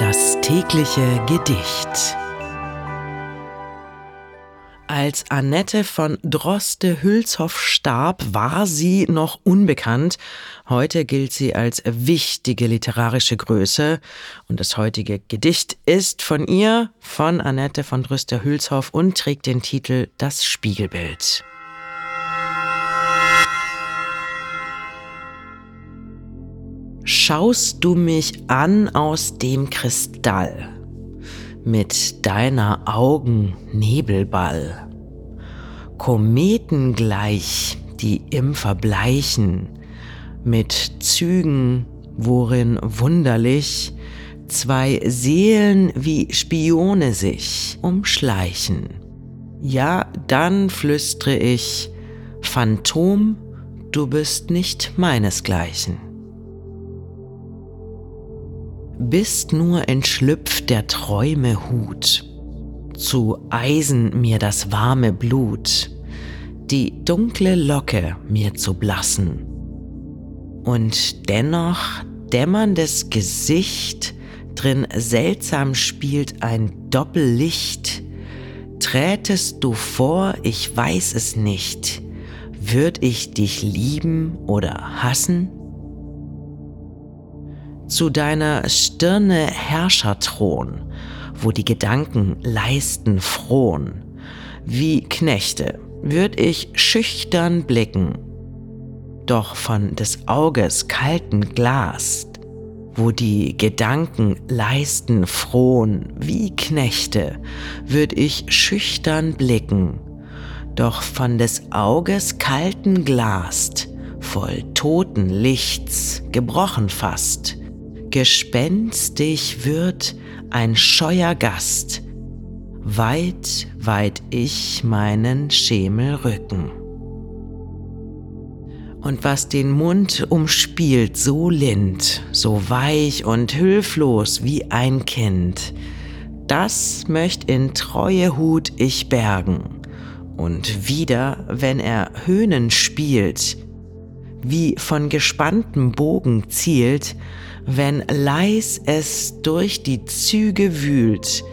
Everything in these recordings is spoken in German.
Das tägliche Gedicht. Als Annette von Droste-Hülshoff starb, war sie noch unbekannt. Heute gilt sie als wichtige literarische Größe. Und das heutige Gedicht ist von ihr, von Annette von Droste-Hülshoff und trägt den Titel Das Spiegelbild. Schaust du mich an aus dem Kristall? mit deiner Augen Nebelball. Kometen gleich, die im Verbleichen, mit Zügen, worin wunderlich zwei Seelen wie Spione sich umschleichen. Ja, dann flüstre ich, Phantom, du bist nicht meinesgleichen bist nur entschlüpft der Träume Hut, zu Eisen mir das warme Blut, die dunkle Locke mir zu blassen. Und dennoch dämmerndes Gesicht, drin seltsam spielt ein Doppellicht, trätest du vor, ich weiß es nicht, würd ich dich lieben oder hassen? Zu deiner Stirne Herrscherthron, wo die Gedanken leisten frohn. Wie Knechte würd ich schüchtern blicken, doch von des Auges kalten Glas, wo die Gedanken leisten frohn, wie Knechte würd ich schüchtern blicken, doch von des Auges kalten Glas, voll toten Lichts, gebrochen fast, Gespenstig wird ein scheuer Gast, weit, weit ich meinen Schemel rücken. Und was den Mund umspielt, so lind, so weich und hülflos wie ein Kind, das möcht in treue Hut ich bergen. Und wieder, wenn er Höhnen spielt, wie von gespanntem Bogen zielt, wenn leis es durch die Züge wühlt,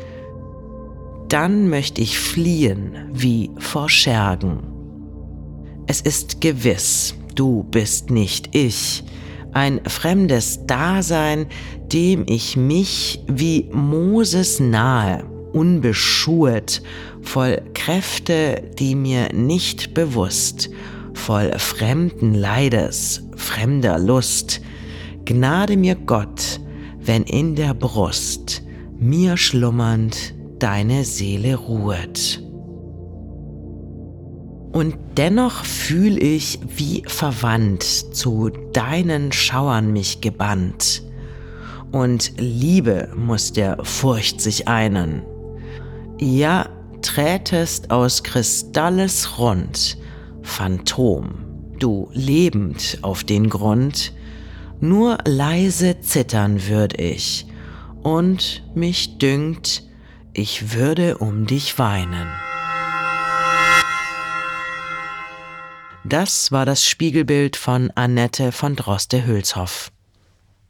dann möchte ich fliehen wie vor Schergen. Es ist gewiss, du bist nicht ich, ein fremdes Dasein, dem ich mich wie Moses nahe, unbeschuhet, voll Kräfte, die mir nicht bewusst, voll fremden Leides, fremder Lust, Gnade mir Gott, wenn in der Brust mir schlummernd deine Seele ruhet. Und dennoch fühl ich wie verwandt zu deinen Schauern mich gebannt. Und Liebe muss der Furcht sich einen. Ja, trätest aus Kristalles rund, Phantom, du lebend auf den Grund, nur leise zittern würd ich, und mich dünkt, ich würde um dich weinen. Das war das Spiegelbild von Annette von Droste-Hülshoff.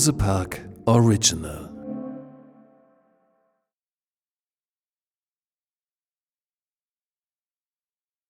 Bose Park Original